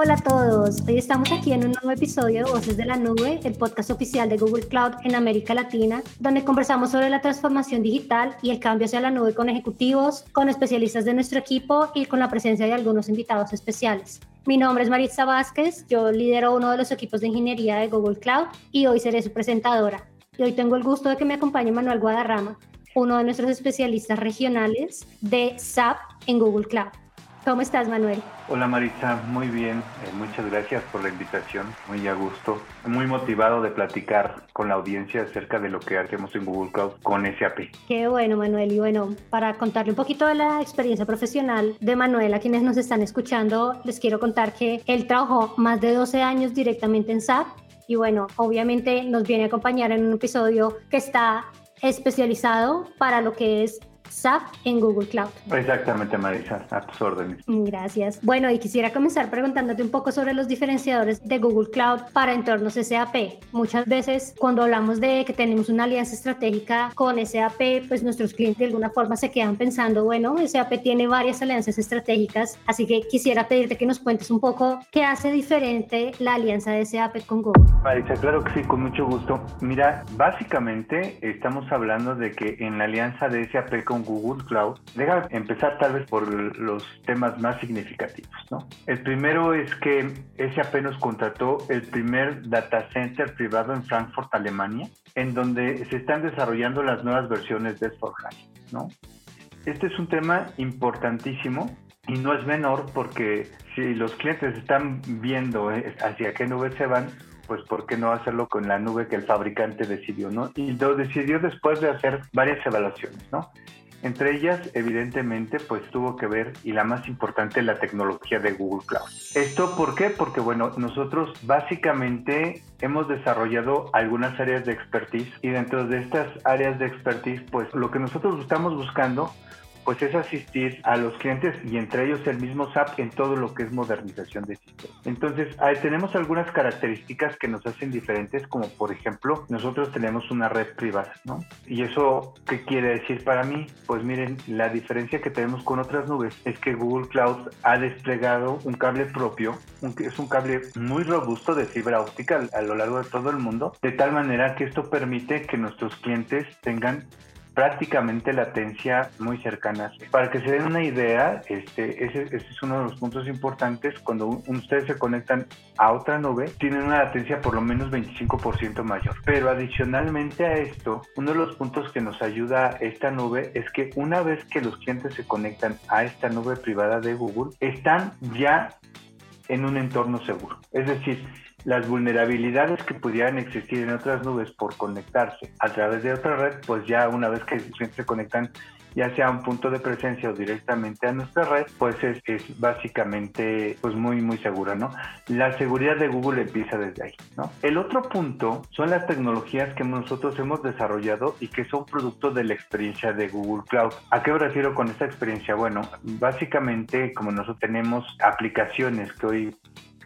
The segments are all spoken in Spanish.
Hola a todos, hoy estamos aquí en un nuevo episodio de Voces de la Nube, el podcast oficial de Google Cloud en América Latina, donde conversamos sobre la transformación digital y el cambio hacia la nube con ejecutivos, con especialistas de nuestro equipo y con la presencia de algunos invitados especiales. Mi nombre es Maritza Vázquez, yo lidero uno de los equipos de ingeniería de Google Cloud y hoy seré su presentadora. Y hoy tengo el gusto de que me acompañe Manuel Guadarrama, uno de nuestros especialistas regionales de SAP en Google Cloud. ¿Cómo estás, Manuel? Hola, Marisa. Muy bien. Eh, muchas gracias por la invitación. Muy a gusto. Muy motivado de platicar con la audiencia acerca de lo que hacemos en Google Cloud con SAP. Qué bueno, Manuel. Y bueno, para contarle un poquito de la experiencia profesional de Manuel a quienes nos están escuchando, les quiero contar que él trabajó más de 12 años directamente en SAP. Y bueno, obviamente nos viene a acompañar en un episodio que está especializado para lo que es SAP en Google Cloud. Exactamente, Marisa, a tus órdenes. Gracias. Bueno, y quisiera comenzar preguntándote un poco sobre los diferenciadores de Google Cloud para entornos SAP. Muchas veces cuando hablamos de que tenemos una alianza estratégica con SAP, pues nuestros clientes de alguna forma se quedan pensando, bueno, SAP tiene varias alianzas estratégicas, así que quisiera pedirte que nos cuentes un poco qué hace diferente la alianza de SAP con Google. Marisa, claro que sí, con mucho gusto. Mira, básicamente estamos hablando de que en la alianza de SAP con Google Cloud, deja empezar tal vez por los temas más significativos. ¿no? El primero es que SAP nos contrató el primer data center privado en Frankfurt, Alemania, en donde se están desarrollando las nuevas versiones de s ¿no? Este es un tema importantísimo y no es menor porque si los clientes están viendo eh, hacia qué nube se van, pues ¿por qué no hacerlo con la nube que el fabricante decidió, ¿no? Y lo decidió después de hacer varias evaluaciones, ¿no? Entre ellas, evidentemente, pues tuvo que ver, y la más importante, la tecnología de Google Cloud. ¿Esto por qué? Porque, bueno, nosotros básicamente hemos desarrollado algunas áreas de expertise y dentro de estas áreas de expertise, pues lo que nosotros estamos buscando pues es asistir a los clientes y entre ellos el mismo SAP en todo lo que es modernización de sistemas. Entonces, tenemos algunas características que nos hacen diferentes, como por ejemplo, nosotros tenemos una red privada, ¿no? Y eso, ¿qué quiere decir para mí? Pues miren, la diferencia que tenemos con otras nubes es que Google Cloud ha desplegado un cable propio, es un cable muy robusto de fibra óptica a lo largo de todo el mundo, de tal manera que esto permite que nuestros clientes tengan prácticamente latencia muy cercanas. Para que se den una idea, este, ese, es uno de los puntos importantes. Cuando ustedes se conectan a otra nube, tienen una latencia por lo menos 25% mayor. Pero adicionalmente a esto, uno de los puntos que nos ayuda esta nube es que una vez que los clientes se conectan a esta nube privada de Google, están ya en un entorno seguro. Es decir, las vulnerabilidades que pudieran existir en otras nubes por conectarse a través de otra red, pues ya una vez que se conectan ya sea a un punto de presencia o directamente a nuestra red, pues es, básicamente pues muy muy segura, ¿no? La seguridad de Google empieza desde ahí, ¿no? El otro punto son las tecnologías que nosotros hemos desarrollado y que son producto de la experiencia de Google Cloud. ¿A qué me refiero con esta experiencia? Bueno, básicamente como nosotros tenemos aplicaciones que hoy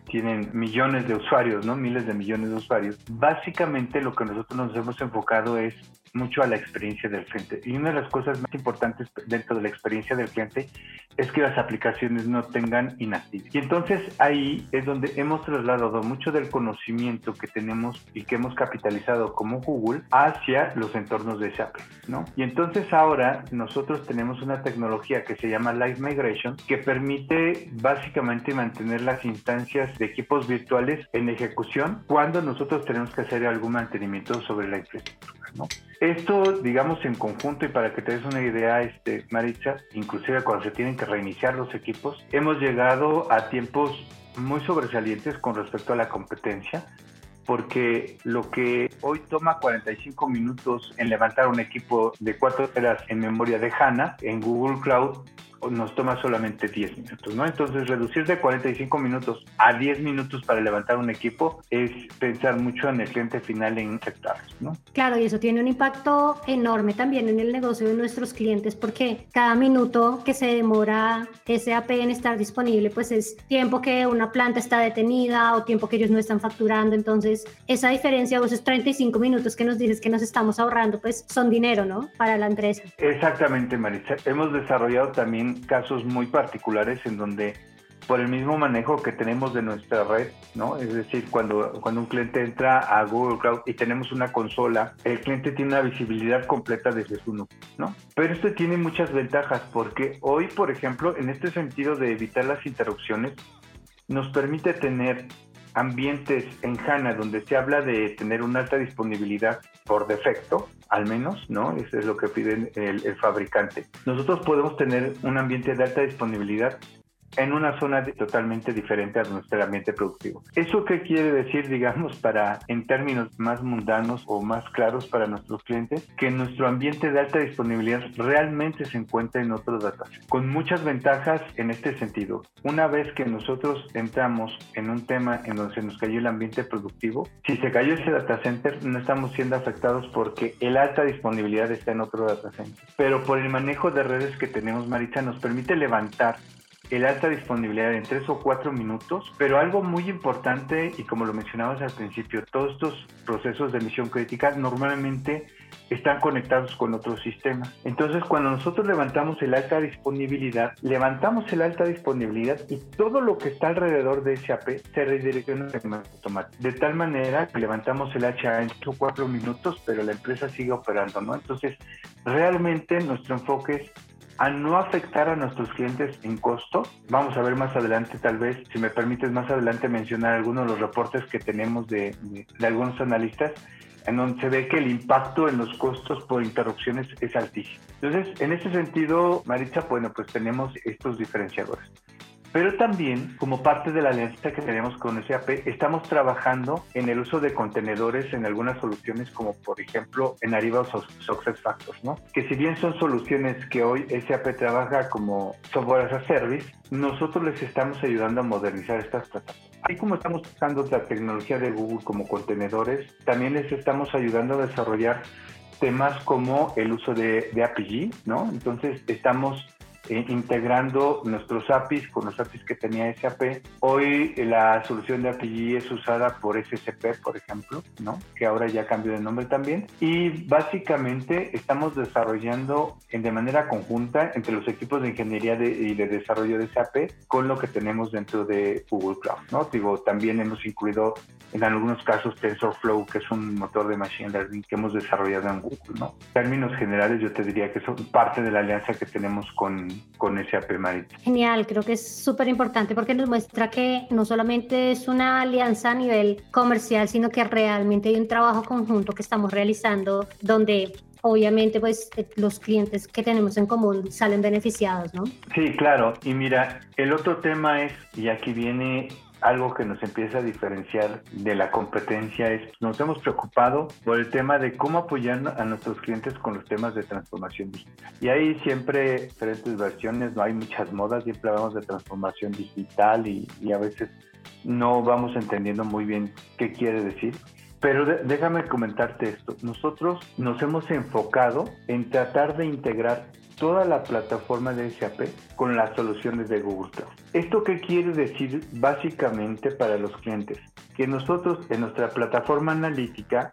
tienen millones de usuarios, ¿no? Miles de millones de usuarios. Básicamente lo que nosotros nos hemos enfocado es mucho a la experiencia del cliente. Y una de las cosas más importantes dentro de la experiencia del cliente es que las aplicaciones no tengan inactividad. Y entonces ahí es donde hemos trasladado mucho del conocimiento que tenemos y que hemos capitalizado como Google hacia los entornos de SAP, ¿no? Y entonces ahora nosotros tenemos una tecnología que se llama Live Migration que permite básicamente mantener las instancias de equipos virtuales en ejecución cuando nosotros tenemos que hacer algún mantenimiento sobre la infraestructura, ¿no? Esto, digamos, en conjunto y para que te des una idea, este, Maritza, inclusive cuando se tienen que reiniciar los equipos, hemos llegado a tiempos muy sobresalientes con respecto a la competencia porque lo que hoy toma 45 minutos en levantar un equipo de 4 horas en memoria de HANA, en Google Cloud nos toma solamente 10 minutos, ¿no? Entonces, reducir de 45 minutos a 10 minutos para levantar un equipo es pensar mucho en el cliente final en sectores, ¿no? Claro, y eso tiene un impacto enorme también en el negocio de nuestros clientes porque cada minuto que se demora SAP en estar disponible, pues es tiempo que una planta está detenida o tiempo que ellos no están facturando. Entonces, esa diferencia, o esos 35 minutos que nos dices que nos estamos ahorrando, pues son dinero, ¿no? Para la empresa. Exactamente, Marisa. Hemos desarrollado también casos muy particulares en donde por el mismo manejo que tenemos de nuestra red, ¿no? Es decir, cuando, cuando un cliente entra a Google Cloud y tenemos una consola, el cliente tiene una visibilidad completa desde su núcleo, ¿no? Pero esto tiene muchas ventajas porque hoy, por ejemplo, en este sentido de evitar las interrupciones, nos permite tener ambientes en HANA donde se habla de tener una alta disponibilidad por defecto, al menos, ¿no? Eso es lo que pide el, el fabricante. Nosotros podemos tener un ambiente de alta disponibilidad en una zona totalmente diferente a nuestro ambiente productivo. ¿Eso qué quiere decir, digamos, para, en términos más mundanos o más claros para nuestros clientes? Que nuestro ambiente de alta disponibilidad realmente se encuentra en otro data con muchas ventajas en este sentido. Una vez que nosotros entramos en un tema en donde se nos cayó el ambiente productivo, si se cayó ese data center, no estamos siendo afectados porque el alta disponibilidad está en otro data center. Pero por el manejo de redes que tenemos, Maritza, nos permite levantar el alta disponibilidad en tres o cuatro minutos, pero algo muy importante, y como lo mencionabas al principio, todos estos procesos de emisión crítica normalmente están conectados con otros sistemas. Entonces, cuando nosotros levantamos el alta disponibilidad, levantamos el alta disponibilidad y todo lo que está alrededor de ese AP se redirecciona automático. De tal manera que levantamos el HA en 3 o 4 minutos, pero la empresa sigue operando, ¿no? Entonces, realmente nuestro enfoque es a no afectar a nuestros clientes en costo. Vamos a ver más adelante, tal vez, si me permites más adelante mencionar algunos de los reportes que tenemos de, algunos analistas, en donde se ve que el impacto en los costos por interrupciones es altísimo. Entonces, en ese sentido, Maritza, bueno, pues tenemos estos diferenciadores. Pero también, como parte de la alianza que tenemos con SAP, estamos trabajando en el uso de contenedores en algunas soluciones, como por ejemplo en Arriba Success Factors, ¿no? Que si bien son soluciones que hoy SAP trabaja como software as a service, nosotros les estamos ayudando a modernizar estas plataformas. Así como estamos usando la tecnología de Google como contenedores, también les estamos ayudando a desarrollar temas como el uso de, de API, ¿no? Entonces estamos eh, integrando nuestros APIs con los APIs que tenía SAP. Hoy eh, la solución de API es usada por SCP, por ejemplo, ¿no? que ahora ya cambió de nombre también. Y básicamente estamos desarrollando de manera conjunta entre los equipos de ingeniería y de desarrollo de SAP con lo que tenemos dentro de Google Cloud. ¿no? Digo, también hemos incluido en algunos casos TensorFlow, que es un motor de Machine Learning que hemos desarrollado en Google. ¿no? En términos generales, yo te diría que son parte de la alianza que tenemos con con ese AP Genial, creo que es súper importante porque nos muestra que no solamente es una alianza a nivel comercial, sino que realmente hay un trabajo conjunto que estamos realizando donde obviamente pues los clientes que tenemos en común salen beneficiados, ¿no? Sí, claro. Y mira, el otro tema es, y aquí viene algo que nos empieza a diferenciar de la competencia es, nos hemos preocupado por el tema de cómo apoyar a nuestros clientes con los temas de transformación digital. Y hay siempre diferentes versiones, no hay muchas modas, siempre hablamos de transformación digital y, y a veces no vamos entendiendo muy bien qué quiere decir. Pero déjame comentarte esto. Nosotros nos hemos enfocado en tratar de integrar toda la plataforma de SAP con las soluciones de Google. ¿Esto qué quiere decir básicamente para los clientes? Que nosotros en nuestra plataforma analítica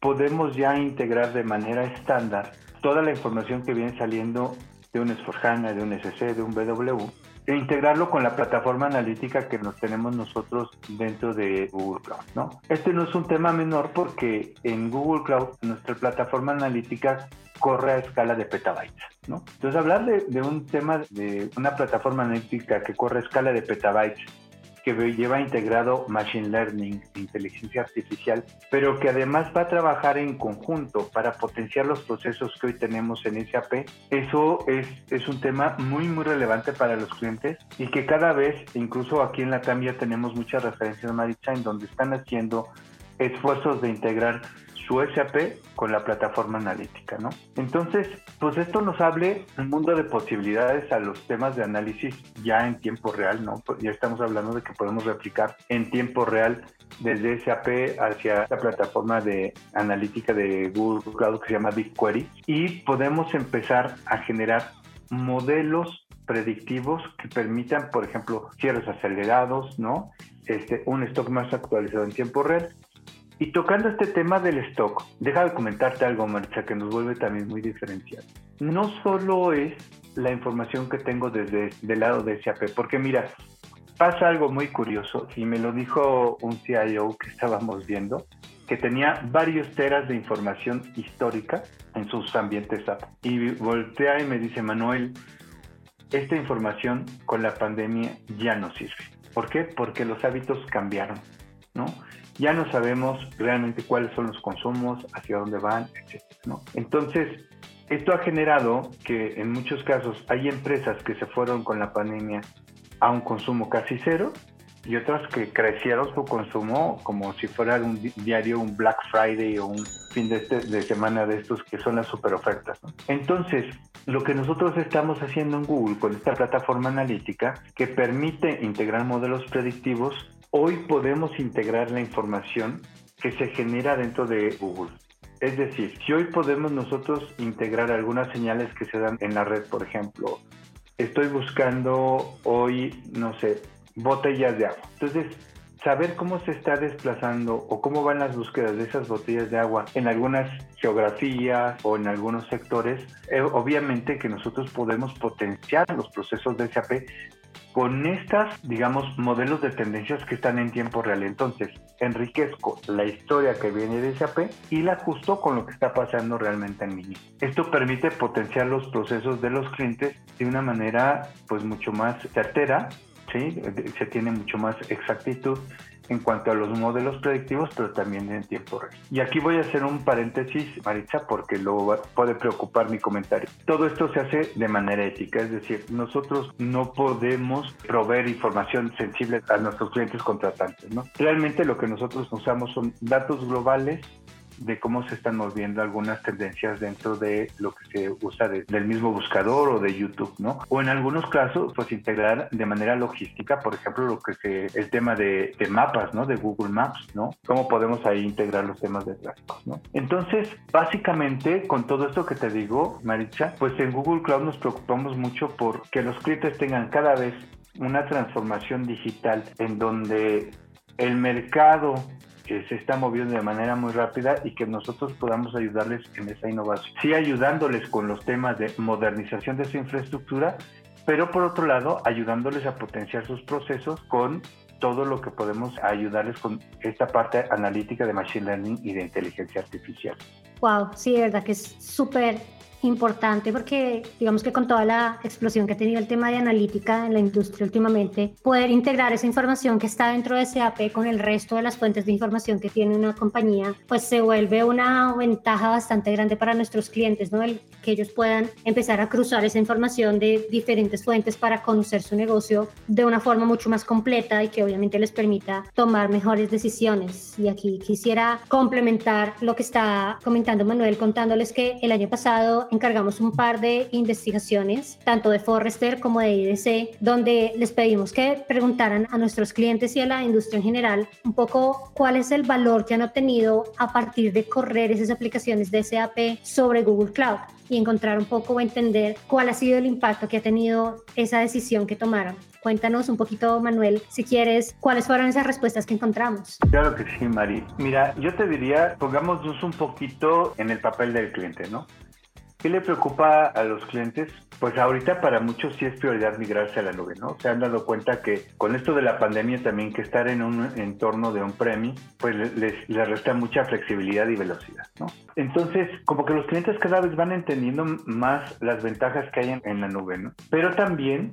podemos ya integrar de manera estándar toda la información que viene saliendo de un S4HANA, de un SC, de un BW, e integrarlo con la plataforma analítica que nos tenemos nosotros dentro de Google Cloud, ¿no? Este no es un tema menor porque en Google Cloud nuestra plataforma analítica corre a escala de petabytes, ¿no? Entonces hablar de, de un tema de una plataforma analítica que corre a escala de petabytes que lleva integrado Machine Learning, inteligencia artificial, pero que además va a trabajar en conjunto para potenciar los procesos que hoy tenemos en SAP. Eso es, es un tema muy, muy relevante para los clientes y que cada vez, incluso aquí en la cambia tenemos muchas referencias, Maritza, en donde están haciendo esfuerzos de integrar su SAP con la plataforma analítica, ¿no? Entonces, pues esto nos abre un mundo de posibilidades a los temas de análisis ya en tiempo real, ¿no? Pues ya estamos hablando de que podemos replicar en tiempo real desde SAP hacia la plataforma de analítica de Google Cloud que se llama BigQuery y podemos empezar a generar modelos predictivos que permitan, por ejemplo, cierres acelerados, ¿no? Este, un stock más actualizado en tiempo real y tocando este tema del stock, deja de comentarte algo, Marcha, que nos vuelve también muy diferencial. No solo es la información que tengo desde el lado de SAP, porque mira, pasa algo muy curioso y me lo dijo un CIO que estábamos viendo, que tenía varios teras de información histórica en sus ambientes app. Y voltea y me dice, Manuel, esta información con la pandemia ya no sirve. ¿Por qué? Porque los hábitos cambiaron, ¿no? Ya no sabemos realmente cuáles son los consumos, hacia dónde van, etc. ¿no? Entonces, esto ha generado que en muchos casos hay empresas que se fueron con la pandemia a un consumo casi cero y otras que crecieron su consumo como si fuera un diario, un Black Friday o un fin de, este, de semana de estos que son las super ofertas. Entonces, lo que nosotros estamos haciendo en Google con esta plataforma analítica que permite integrar modelos predictivos, hoy podemos integrar la información que se genera dentro de Google. Es decir, si hoy podemos nosotros integrar algunas señales que se dan en la red, por ejemplo, estoy buscando hoy, no sé, botellas de agua. Entonces, saber cómo se está desplazando o cómo van las búsquedas de esas botellas de agua en algunas geografías o en algunos sectores, eh, obviamente que nosotros podemos potenciar los procesos de SAP con estas, digamos, modelos de tendencias que están en tiempo real. Entonces, enriquezco la historia que viene de SAP y la ajusto con lo que está pasando realmente en línea. Esto permite potenciar los procesos de los clientes de una manera pues mucho más certera, ¿sí? se tiene mucho más exactitud en cuanto a los modelos predictivos, pero también en tiempo real. Y aquí voy a hacer un paréntesis, Maritza, porque luego puede preocupar mi comentario. Todo esto se hace de manera ética, es decir, nosotros no podemos proveer información sensible a nuestros clientes contratantes, ¿no? Realmente lo que nosotros usamos son datos globales de cómo se están moviendo algunas tendencias dentro de lo que se usa del mismo buscador o de YouTube, ¿no? O en algunos casos, pues integrar de manera logística, por ejemplo, lo que se, el tema de, mapas, ¿no? De Google Maps, ¿no? Cómo podemos ahí integrar los temas de tráfico, ¿no? Entonces, básicamente, con todo esto que te digo, Maricha, pues en Google Cloud nos preocupamos mucho por que los clientes tengan cada vez una transformación digital en donde el mercado que se está moviendo de manera muy rápida y que nosotros podamos ayudarles en esa innovación. Sí ayudándoles con los temas de modernización de su infraestructura, pero por otro lado ayudándoles a potenciar sus procesos con todo lo que podemos ayudarles con esta parte analítica de Machine Learning y de inteligencia artificial. Wow, sí, de verdad que es súper importante porque digamos que con toda la explosión que ha tenido el tema de analítica en la industria últimamente, poder integrar esa información que está dentro de SAP con el resto de las fuentes de información que tiene una compañía, pues se vuelve una ventaja bastante grande para nuestros clientes, ¿no? El que ellos puedan empezar a cruzar esa información de diferentes fuentes para conocer su negocio de una forma mucho más completa y que obviamente les permita tomar mejores decisiones. Y aquí quisiera complementar lo que está comentando Manuel contándoles que el año pasado encargamos un par de investigaciones, tanto de Forrester como de IDC, donde les pedimos que preguntaran a nuestros clientes y a la industria en general un poco cuál es el valor que han obtenido a partir de correr esas aplicaciones de SAP sobre Google Cloud y encontrar un poco o entender cuál ha sido el impacto que ha tenido esa decisión que tomaron. Cuéntanos un poquito, Manuel, si quieres, cuáles fueron esas respuestas que encontramos. Claro que sí, Mari. Mira, yo te diría, pongámonos un poquito en el papel del cliente, ¿no? ¿Qué le preocupa a los clientes? Pues ahorita para muchos sí es prioridad migrarse a la nube, ¿no? Se han dado cuenta que con esto de la pandemia también que estar en un entorno de un premio, pues les, les resta mucha flexibilidad y velocidad, ¿no? Entonces, como que los clientes cada vez van entendiendo más las ventajas que hay en, la nube, ¿no? Pero también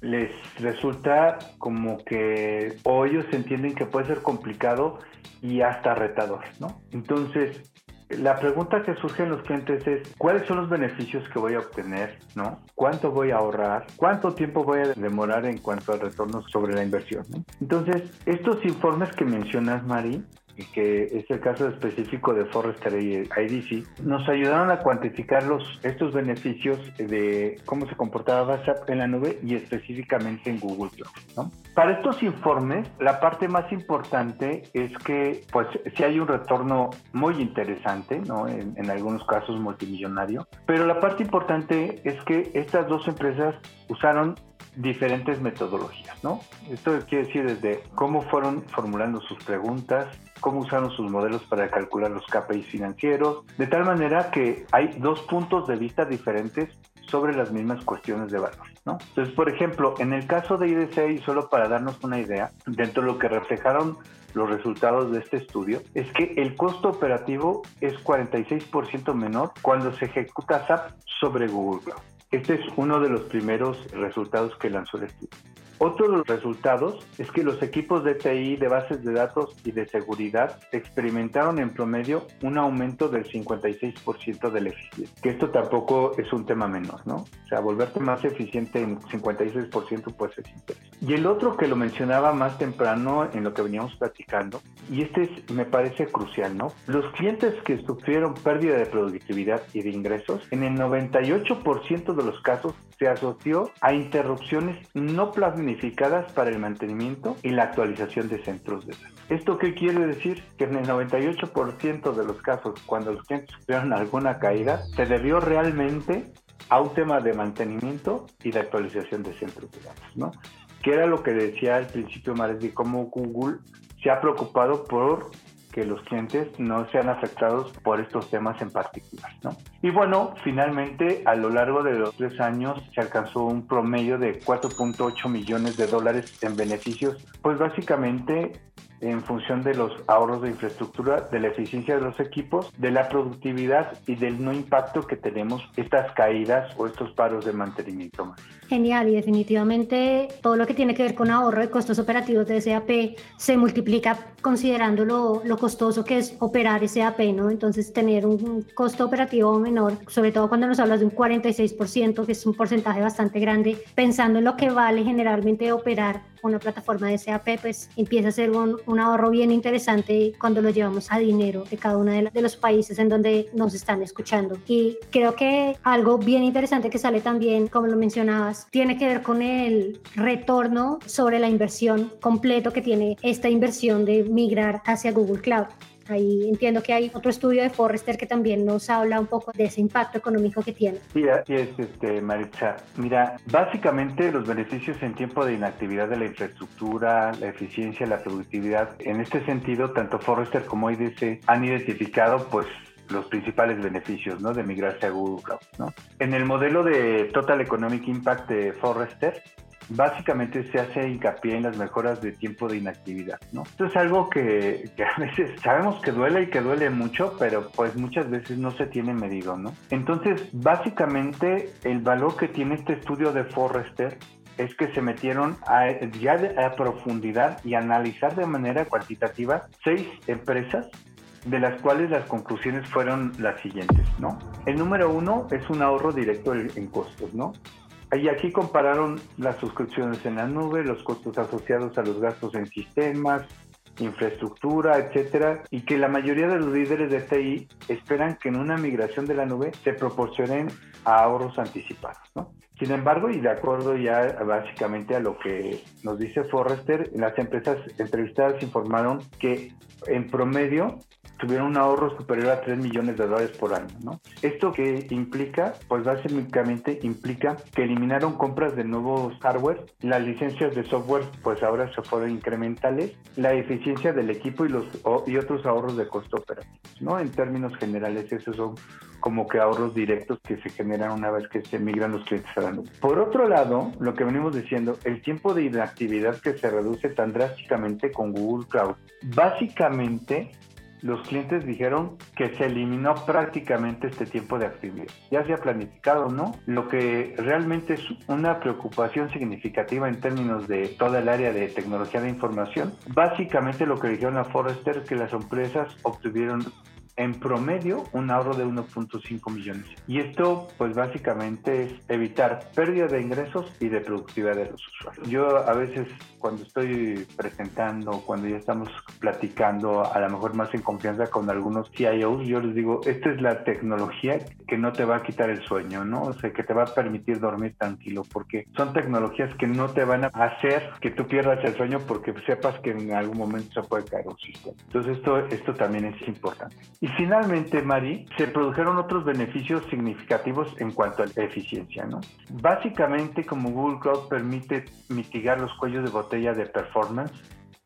les resulta como que o ellos entienden que puede ser complicado y hasta retador, ¿no? Entonces, la pregunta que surge en los clientes es, ¿cuáles son los beneficios que voy a obtener? ¿no? ¿Cuánto voy a ahorrar? ¿Cuánto tiempo voy a demorar en cuanto al retorno sobre la inversión? Entonces, estos informes que mencionas, Mari, y que es el caso específico de Forrester y IDC, nos ayudaron a cuantificar los, estos beneficios de cómo se comportaba WhatsApp en la nube y específicamente en Google Cloud. ¿no? Para estos informes, la parte más importante es que pues si hay un retorno muy interesante, ¿no? en, en algunos casos multimillonario, pero la parte importante es que estas dos empresas usaron diferentes metodologías, ¿no? Esto quiere decir desde cómo fueron formulando sus preguntas, cómo usaron sus modelos para calcular los KPIs financieros, de tal manera que hay dos puntos de vista diferentes sobre las mismas cuestiones de valor, ¿no? Entonces, por ejemplo, en el caso de IDC, y solo para darnos una idea, dentro de lo que reflejaron los resultados de este estudio es que el costo operativo es 46% menor cuando se ejecuta SAP sobre Google Cloud. Este es uno de los primeros resultados que lanzó el estudio. Otro de los resultados es que los equipos de TI, de bases de datos y de seguridad experimentaron en promedio un aumento del 56% de la eficiencia. Que esto tampoco es un tema menor, ¿no? O sea, volverte más eficiente en 56% pues es interesante. Y el otro que lo mencionaba más temprano en lo que veníamos platicando, y este es, me parece crucial, ¿no? Los clientes que sufrieron pérdida de productividad y de ingresos, en el 98% de los casos se asoció a interrupciones no planificadas para el mantenimiento y la actualización de centros de datos. ¿Esto qué quiere decir? Que en el 98% de los casos, cuando los clientes sufrieron alguna caída, se debió realmente a un tema de mantenimiento y de actualización de centros de datos, ¿no? Que era lo que decía al principio Mares de cómo Google se ha preocupado por que los clientes no sean afectados por estos temas en particular. ¿no? Y bueno, finalmente a lo largo de los tres años se alcanzó un promedio de 4.8 millones de dólares en beneficios, pues básicamente en función de los ahorros de infraestructura, de la eficiencia de los equipos, de la productividad y del no impacto que tenemos estas caídas o estos paros de mantenimiento. Genial y definitivamente todo lo que tiene que ver con ahorro de costos operativos de SAP se multiplica considerando lo, lo costoso que es operar SAP, ¿no? Entonces tener un costo operativo menor, sobre todo cuando nos hablas de un 46%, que es un porcentaje bastante grande, pensando en lo que vale generalmente operar una plataforma de SAP, pues empieza a ser un, un ahorro bien interesante cuando lo llevamos a dinero de cada uno de, de, los países en donde nos están escuchando. Y creo que algo bien interesante que sale también, como lo tiene que ver con el retorno sobre la inversión completo que tiene esta inversión de migrar hacia Google Cloud. Ahí entiendo que hay otro estudio de Forrester que también nos habla un poco de ese impacto económico que tiene. Así es, este, Maritza. Mira, básicamente los beneficios en tiempo de inactividad de la infraestructura, la eficiencia, la productividad, en este sentido, tanto Forrester como IDC han identificado, pues, los principales beneficios ¿no? de migrarse a Google Cloud. ¿no? En el modelo de Total Economic Impact de Forrester, básicamente se hace hincapié en las mejoras de tiempo de inactividad, ¿no? Esto es algo que, que, a veces sabemos que duele y que duele mucho, pero pues muchas veces no se tiene medido, ¿no? Entonces, básicamente el valor que tiene este estudio de Forrester es que se metieron a, ya a profundidad y analizar de manera cuantitativa seis empresas de las cuales las conclusiones fueron las siguientes, ¿no? El número uno es un ahorro directo en costos, ¿no? Y aquí compararon las suscripciones en la nube, los costos asociados a los gastos en sistemas, infraestructura, etcétera, y que la mayoría de los líderes de TI esperan que en una migración de la nube se proporcionen ahorros anticipados, ¿no? Sin embargo, y de acuerdo ya básicamente a lo que nos dice Forrester, las empresas entrevistadas informaron que en promedio tuvieron un ahorro superior a 3 millones de dólares por año. ¿no? ¿Esto qué implica? Pues básicamente implica que eliminaron compras de nuevos hardware, las licencias de software pues ahora se fueron incrementales, la eficiencia del equipo y, los, y otros ahorros de costo operativo. ¿no? En términos generales, esos son como que ahorros directos que se generan una vez que se migran los clientes a la nube. Por otro lado, lo que venimos diciendo, el tiempo de inactividad que se reduce tan drásticamente con Google Cloud, básicamente los clientes dijeron que se eliminó prácticamente este tiempo de actividad. Ya se ha planificado, ¿no? Lo que realmente es una preocupación significativa en términos de toda el área de tecnología de información. Básicamente lo que dijeron a Forrester que las empresas obtuvieron en promedio un ahorro de 1.5 millones. Y esto pues básicamente es evitar pérdida de ingresos y de productividad de los usuarios. Yo a veces cuando estoy presentando, cuando ya estamos platicando, a lo mejor más en confianza con algunos CIOs, yo les digo, esta es la tecnología que no te va a quitar el sueño, ¿no? O sea, que te va a permitir dormir tranquilo, porque son tecnologías que no te van a hacer que tú pierdas el sueño porque sepas que en algún momento se puede caer un sistema. Entonces esto, esto también es importante. Y finalmente, Mari, se produjeron otros beneficios significativos en cuanto a eficiencia, ¿no? Básicamente, como Google Cloud permite mitigar los cuellos de botella de performance,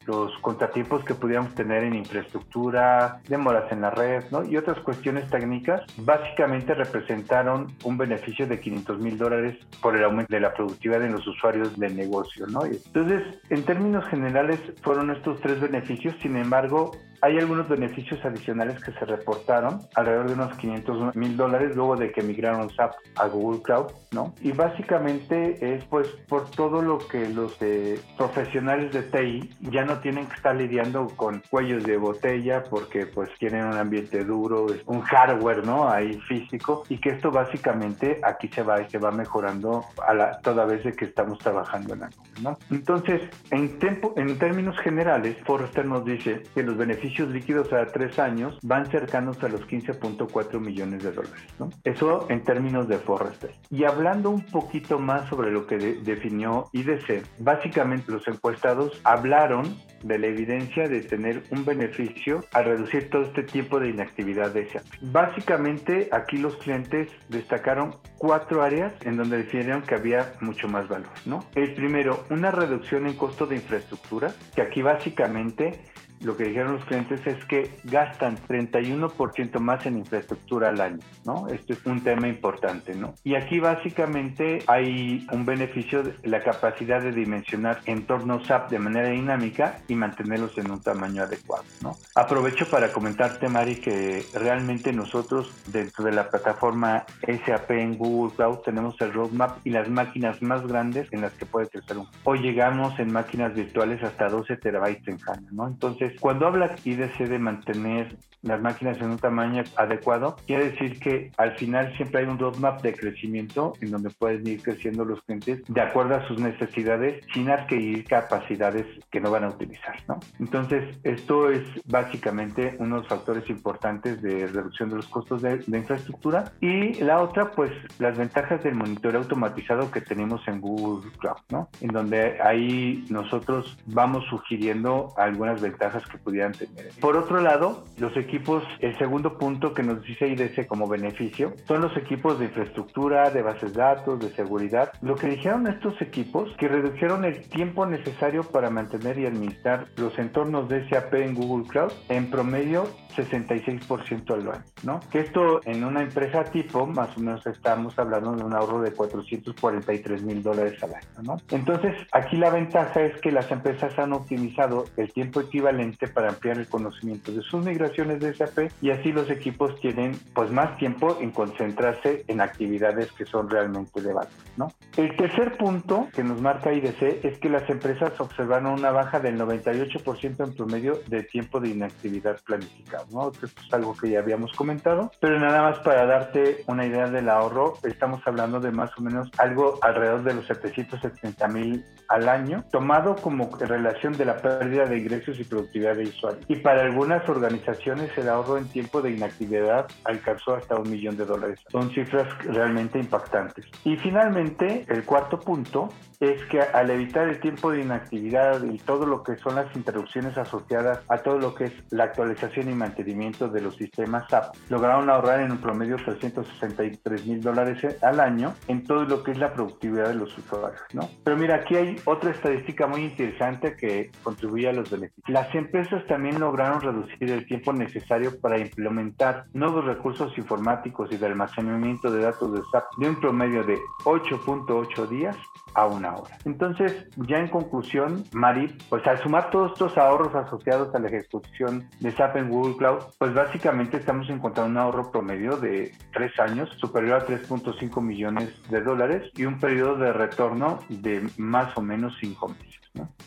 los contratiempos que pudiéramos tener en infraestructura, demoras en la red, ¿no? Y otras cuestiones técnicas, básicamente representaron un beneficio de 500 mil dólares por el aumento de la productividad en los usuarios del negocio, ¿no? Entonces, en términos generales, fueron estos tres beneficios, sin embargo, hay algunos beneficios adicionales que se reportaron, alrededor de unos 500 mil dólares luego de que migraron SAP a Google Cloud, ¿no? Y básicamente es pues por todo lo que los eh, profesionales de TI ya no tienen que estar lidiando con cuellos de botella porque pues tienen un ambiente duro, un hardware, ¿no? Ahí físico y que esto básicamente aquí se va y se va mejorando a la, toda vez de que estamos trabajando en la ¿no? Entonces, en, tempo, en términos generales, Forrester nos dice que los beneficios beneficios líquidos a tres años van cercanos a los 15.4 millones de dólares. ¿no? Eso en términos de Forrester. Y hablando un poquito más sobre lo que definió IDC, básicamente los encuestados hablaron de la evidencia de tener un beneficio al reducir todo este tiempo de inactividad de SAP. Básicamente aquí los clientes destacaron cuatro áreas en donde definieron que había mucho más valor. ¿no? El primero, una reducción en costo de infraestructura, que aquí básicamente lo que dijeron los clientes es que gastan 31% más en infraestructura al año, ¿no? Esto es un tema importante, ¿no? Y aquí básicamente hay un beneficio de la capacidad de dimensionar entornos SAP de manera dinámica y mantenerlos en un tamaño adecuado, ¿no? Aprovecho para comentarte, Mari, que realmente nosotros dentro de la plataforma SAP en Google Cloud tenemos el roadmap y las máquinas más grandes en las que puede crecer un. Hoy llegamos en máquinas virtuales hasta 12 terabytes en HANA, ¿no? Entonces, cuando habla IDC de mantener las máquinas en un tamaño adecuado, quiere decir que al final siempre hay un roadmap de crecimiento en donde pueden ir creciendo los clientes de acuerdo a sus necesidades sin adquirir capacidades que no van a utilizar, ¿no? Entonces, esto es básicamente unos factores importantes de reducción de los costos de, de infraestructura y la otra, pues, las ventajas del monitoreo automatizado que tenemos en Google Cloud, ¿no? En donde ahí nosotros vamos sugiriendo algunas ventajas que pudieran tener. Por otro lado, los equipos, el segundo punto que nos dice IDC como beneficio, son los equipos de infraestructura, de bases de datos, de seguridad. Lo que dijeron estos equipos, que redujeron el tiempo necesario para mantener y administrar los entornos de SAP en Google Cloud en promedio 66% al año. Que esto en una empresa tipo, más o menos estamos hablando de un ahorro de 443 mil dólares al año. Entonces, aquí la ventaja es que las empresas han optimizado el tiempo equivalente para ampliar el conocimiento de sus migraciones de SAP y así los equipos tienen pues más tiempo en concentrarse en actividades que son realmente de valor, ¿no? El tercer punto que nos marca IDC es que las empresas observaron una baja del 98% en promedio de tiempo de inactividad planificada. Esto es algo que ya habíamos comentado, pero nada más para darte una idea del ahorro, estamos hablando de más o menos algo alrededor de los 770 mil al año, tomado como relación de la pérdida de ingresos y productividad de usuarios. Y para algunas organizaciones el ahorro en tiempo de inactividad alcanzó hasta un millón de dólares. Son cifras realmente impactantes. Y finalmente, el cuarto punto es que al evitar el tiempo de inactividad y todo lo que son las interrupciones asociadas a todo lo que es la actualización y mantenimiento de los sistemas SAP, lograron ahorrar en un promedio 363 mil dólares al año en todo lo que es la productividad de los usuarios, ¿no? Pero mira, aquí hay otra estadística muy interesante que contribuye a los beneficios. Las empresas también lograron reducir el tiempo necesario para implementar nuevos recursos informáticos y de almacenamiento de datos de SAP de un promedio de 8.8 días a una hora. Entonces, ya en conclusión, Mari, pues al sumar todos estos ahorros asociados a la ejecución de SAP en Google Cloud, pues básicamente estamos encontrando un ahorro promedio de tres años superior a 3.5 millones de dólares y un periodo de retorno de más o menos cinco meses.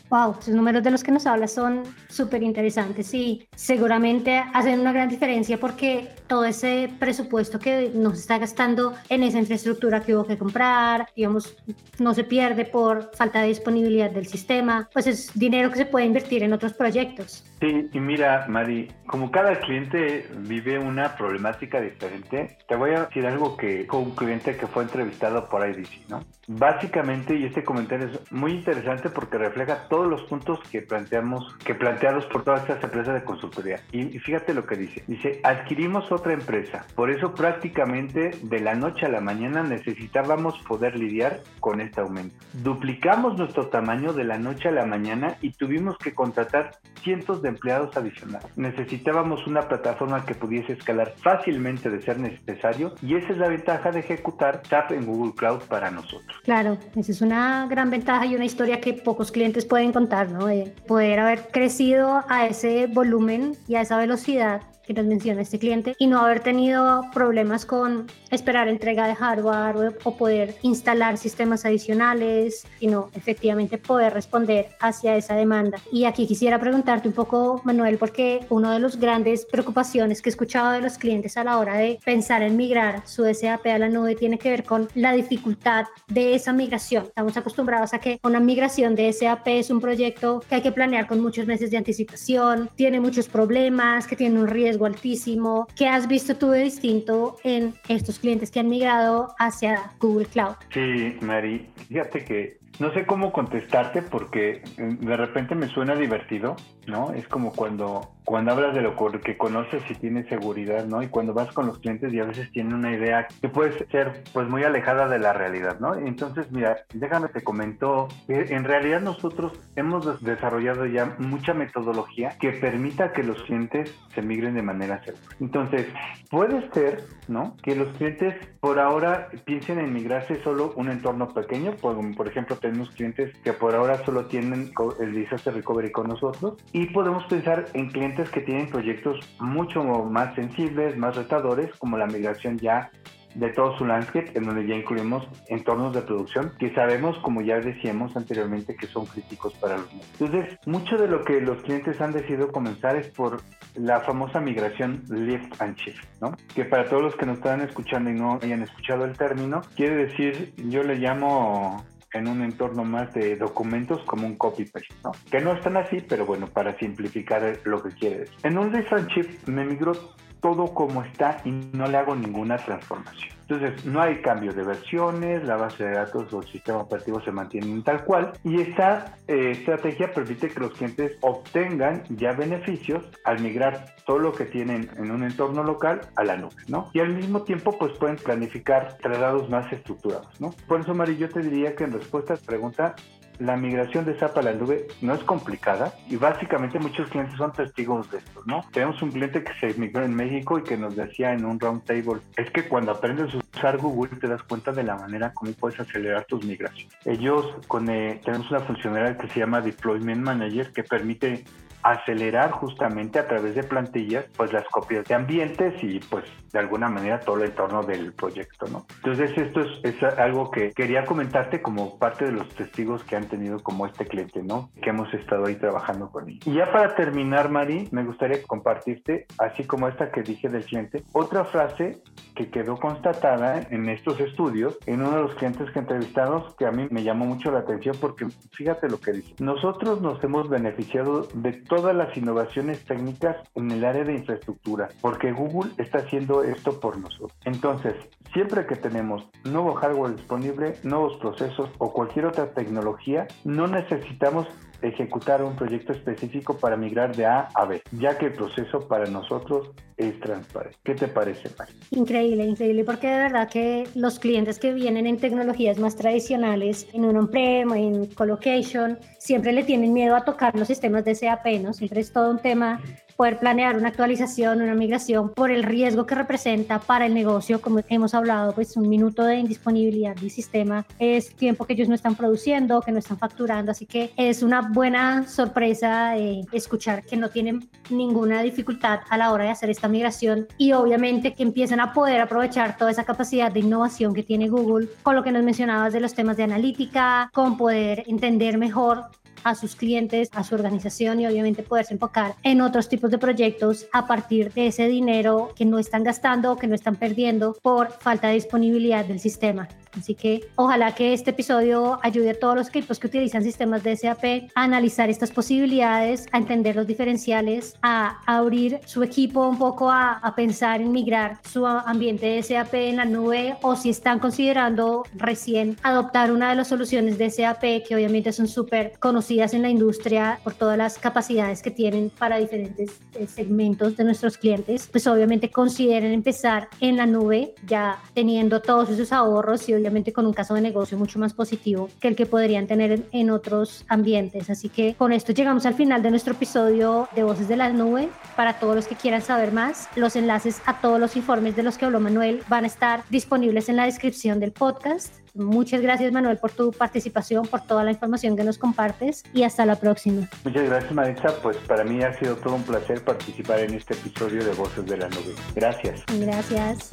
Wow, los números de los que nos hablas son súper interesantes y seguramente hacen una gran diferencia porque todo ese presupuesto que nos está gastando en esa infraestructura que hubo que comprar, digamos, no se pierde por falta de disponibilidad del sistema, pues es dinero que se puede invertir en otros proyectos. Sí, y mira, Mari, como cada cliente vive una problemática diferente, te voy a decir algo que con un cliente que fue entrevistado por IDC, ¿no? Básicamente, y este comentario es muy interesante porque refleja todos los puntos que planteamos, que planteados por todas estas empresas de consultoría. Y, fíjate lo que dice. Dice, adquirimos otra empresa. Por eso prácticamente de la noche a la mañana necesitábamos poder lidiar con este aumento. Duplicamos nuestro tamaño de la noche a la mañana y tuvimos que contratar cientos de empleados adicionales. Necesitábamos una plataforma que pudiese escalar fácilmente de ser necesario y esa es la ventaja de ejecutar SAP en Google Cloud para nosotros. Claro, esa es una gran ventaja y una historia que pocos clientes pueden contar, ¿no? De poder haber crecido a ese volumen y a esa velocidad que nos menciona este cliente y no haber tenido problemas con esperar entrega de hardware o, poder instalar sistemas adicionales, sino efectivamente poder responder hacia esa demanda. Y aquí quisiera preguntarte un poco, Manuel, porque una de las grandes preocupaciones que he escuchado de los clientes a la hora de pensar en migrar su SAP a la nube tiene que ver con la dificultad de esa migración. Estamos acostumbrados a que una migración de SAP es un proyecto que hay que planear con muchos meses de anticipación, tiene muchos problemas, que tiene un riesgo altísimo. ¿Qué has visto tú de distinto en estos clientes que han migrado hacia Google Cloud? Sí, Mari, fíjate que no sé cómo contestarte porque eh, de repente me suena divertido, ¿no? Es como cuando, cuando hablas de lo que conoces y tienes seguridad, ¿no? Y cuando vas con los clientes y a veces tienen una idea que puede ser pues muy alejada de la realidad, ¿no? Entonces, mira, déjame te comento, en realidad nosotros hemos desarrollado ya mucha metodología que permita que los clientes se migren de manera segura. Entonces, puede ser, ¿no? Que los clientes por ahora piensen en migrarse solo un entorno pequeño, por ejemplo, tenemos clientes que por ahora solo tienen el disaster recovery con nosotros y podemos pensar en clientes que tienen proyectos mucho más sensibles, más retadores, como la migración ya de todo su landscape, en donde ya incluimos entornos de producción que sabemos, como ya decíamos anteriormente, que son críticos para los niños. Entonces, mucho de lo que los clientes han decidido comenzar es por la famosa migración lift and shift, ¿no? Que para todos los que nos están escuchando y no hayan escuchado el término, quiere decir, yo le llamo en un entorno más de documentos como un copy-paste, ¿no? Que no están así, pero bueno, para simplificar lo que quiere decir. En un and shift me migró todo como está y no le hago ninguna transformación. Entonces, no hay cambio de versiones, la base de datos o el sistema operativo se mantienen tal cual y esta eh, estrategia permite que los clientes obtengan ya beneficios al migrar todo lo que tienen en un entorno local a la nube, ¿no? Y al mismo tiempo, pues pueden planificar traslados más estructurados, ¿no? Por eso, Mari, yo te diría que en respuesta a esta pregunta, la migración de SAP a la nube no es complicada y básicamente muchos clientes son testigos de esto, ¿no? Tenemos un cliente que se migró en México y que nos decía en un round table, es que cuando aprendes a usar Google te das cuenta de la manera como puedes acelerar tus migraciones. Ellos con, eh, tenemos una funcionalidad que se llama Deployment Manager que permite acelerar justamente a través de plantillas pues las copias de ambientes y pues de alguna manera todo el entorno del proyecto, ¿no? Entonces esto es, algo que quería comentarte como parte de los testigos que han tenido como este cliente, ¿no? Que hemos estado ahí trabajando con él. Y ya para terminar, Mari, me gustaría compartirte, así como esta que dije del cliente, otra frase que quedó constatada en estos estudios en uno de los clientes que entrevistamos que a mí me llamó mucho la atención porque fíjate lo que dice. Nosotros nos hemos beneficiado de todas las innovaciones técnicas en el área de infraestructura porque Google está haciendo esto por nosotros. Entonces, siempre que tenemos nuevo hardware disponible, nuevos procesos o cualquier otra tecnología, no necesitamos ejecutar un proyecto específico para migrar de A a B, ya que el proceso para nosotros es transparente. ¿Qué te parece, Mari? Increíble, increíble, porque de verdad que los clientes que vienen en tecnologías más tradicionales, en un on-prem, en colocation, siempre le tienen miedo a tocar los sistemas de SAP, ¿no? Siempre es todo un tema poder planear una actualización, una migración por el riesgo que representa para el negocio, como hemos hablado, pues un minuto de indisponibilidad del sistema es tiempo que ellos no están produciendo, que no están facturando, así que es una buena sorpresa eh, escuchar que no tienen ninguna dificultad a la hora de hacer esta migración y obviamente que empiezan a poder aprovechar toda esa capacidad de innovación que tiene Google con lo que nos mencionabas de los temas de analítica, con poder entender mejor a sus clientes, a su organización y obviamente poderse enfocar en otros tipos de proyectos a partir de ese dinero que no están gastando o que no están perdiendo por falta de disponibilidad del sistema. Así que ojalá que este episodio ayude a todos los equipos que utilizan sistemas de SAP a analizar estas posibilidades, a entender los diferenciales, a, abrir su equipo un poco a, a pensar en migrar su ambiente de SAP en la nube o si están considerando recién adoptar una de las soluciones de SAP que obviamente son súper conocidas en la industria por todas las capacidades que tienen para diferentes eh, segmentos de nuestros clientes, pues obviamente consideren empezar en la nube ya teniendo todos esos ahorros y obviamente con un caso de negocio mucho más positivo que el que podrían tener en, otros ambientes. Así que con esto llegamos al final de nuestro episodio de Voces de la Nube. Para todos los que quieran saber más, los enlaces a todos los informes de los que habló Manuel van a estar disponibles en la descripción del podcast. Muchas gracias Manuel por tu participación, por toda la información que nos compartes y hasta la próxima. Muchas gracias Maritza, pues para mí ha sido todo un placer participar en este episodio de Voces de la Nube. Gracias. Gracias.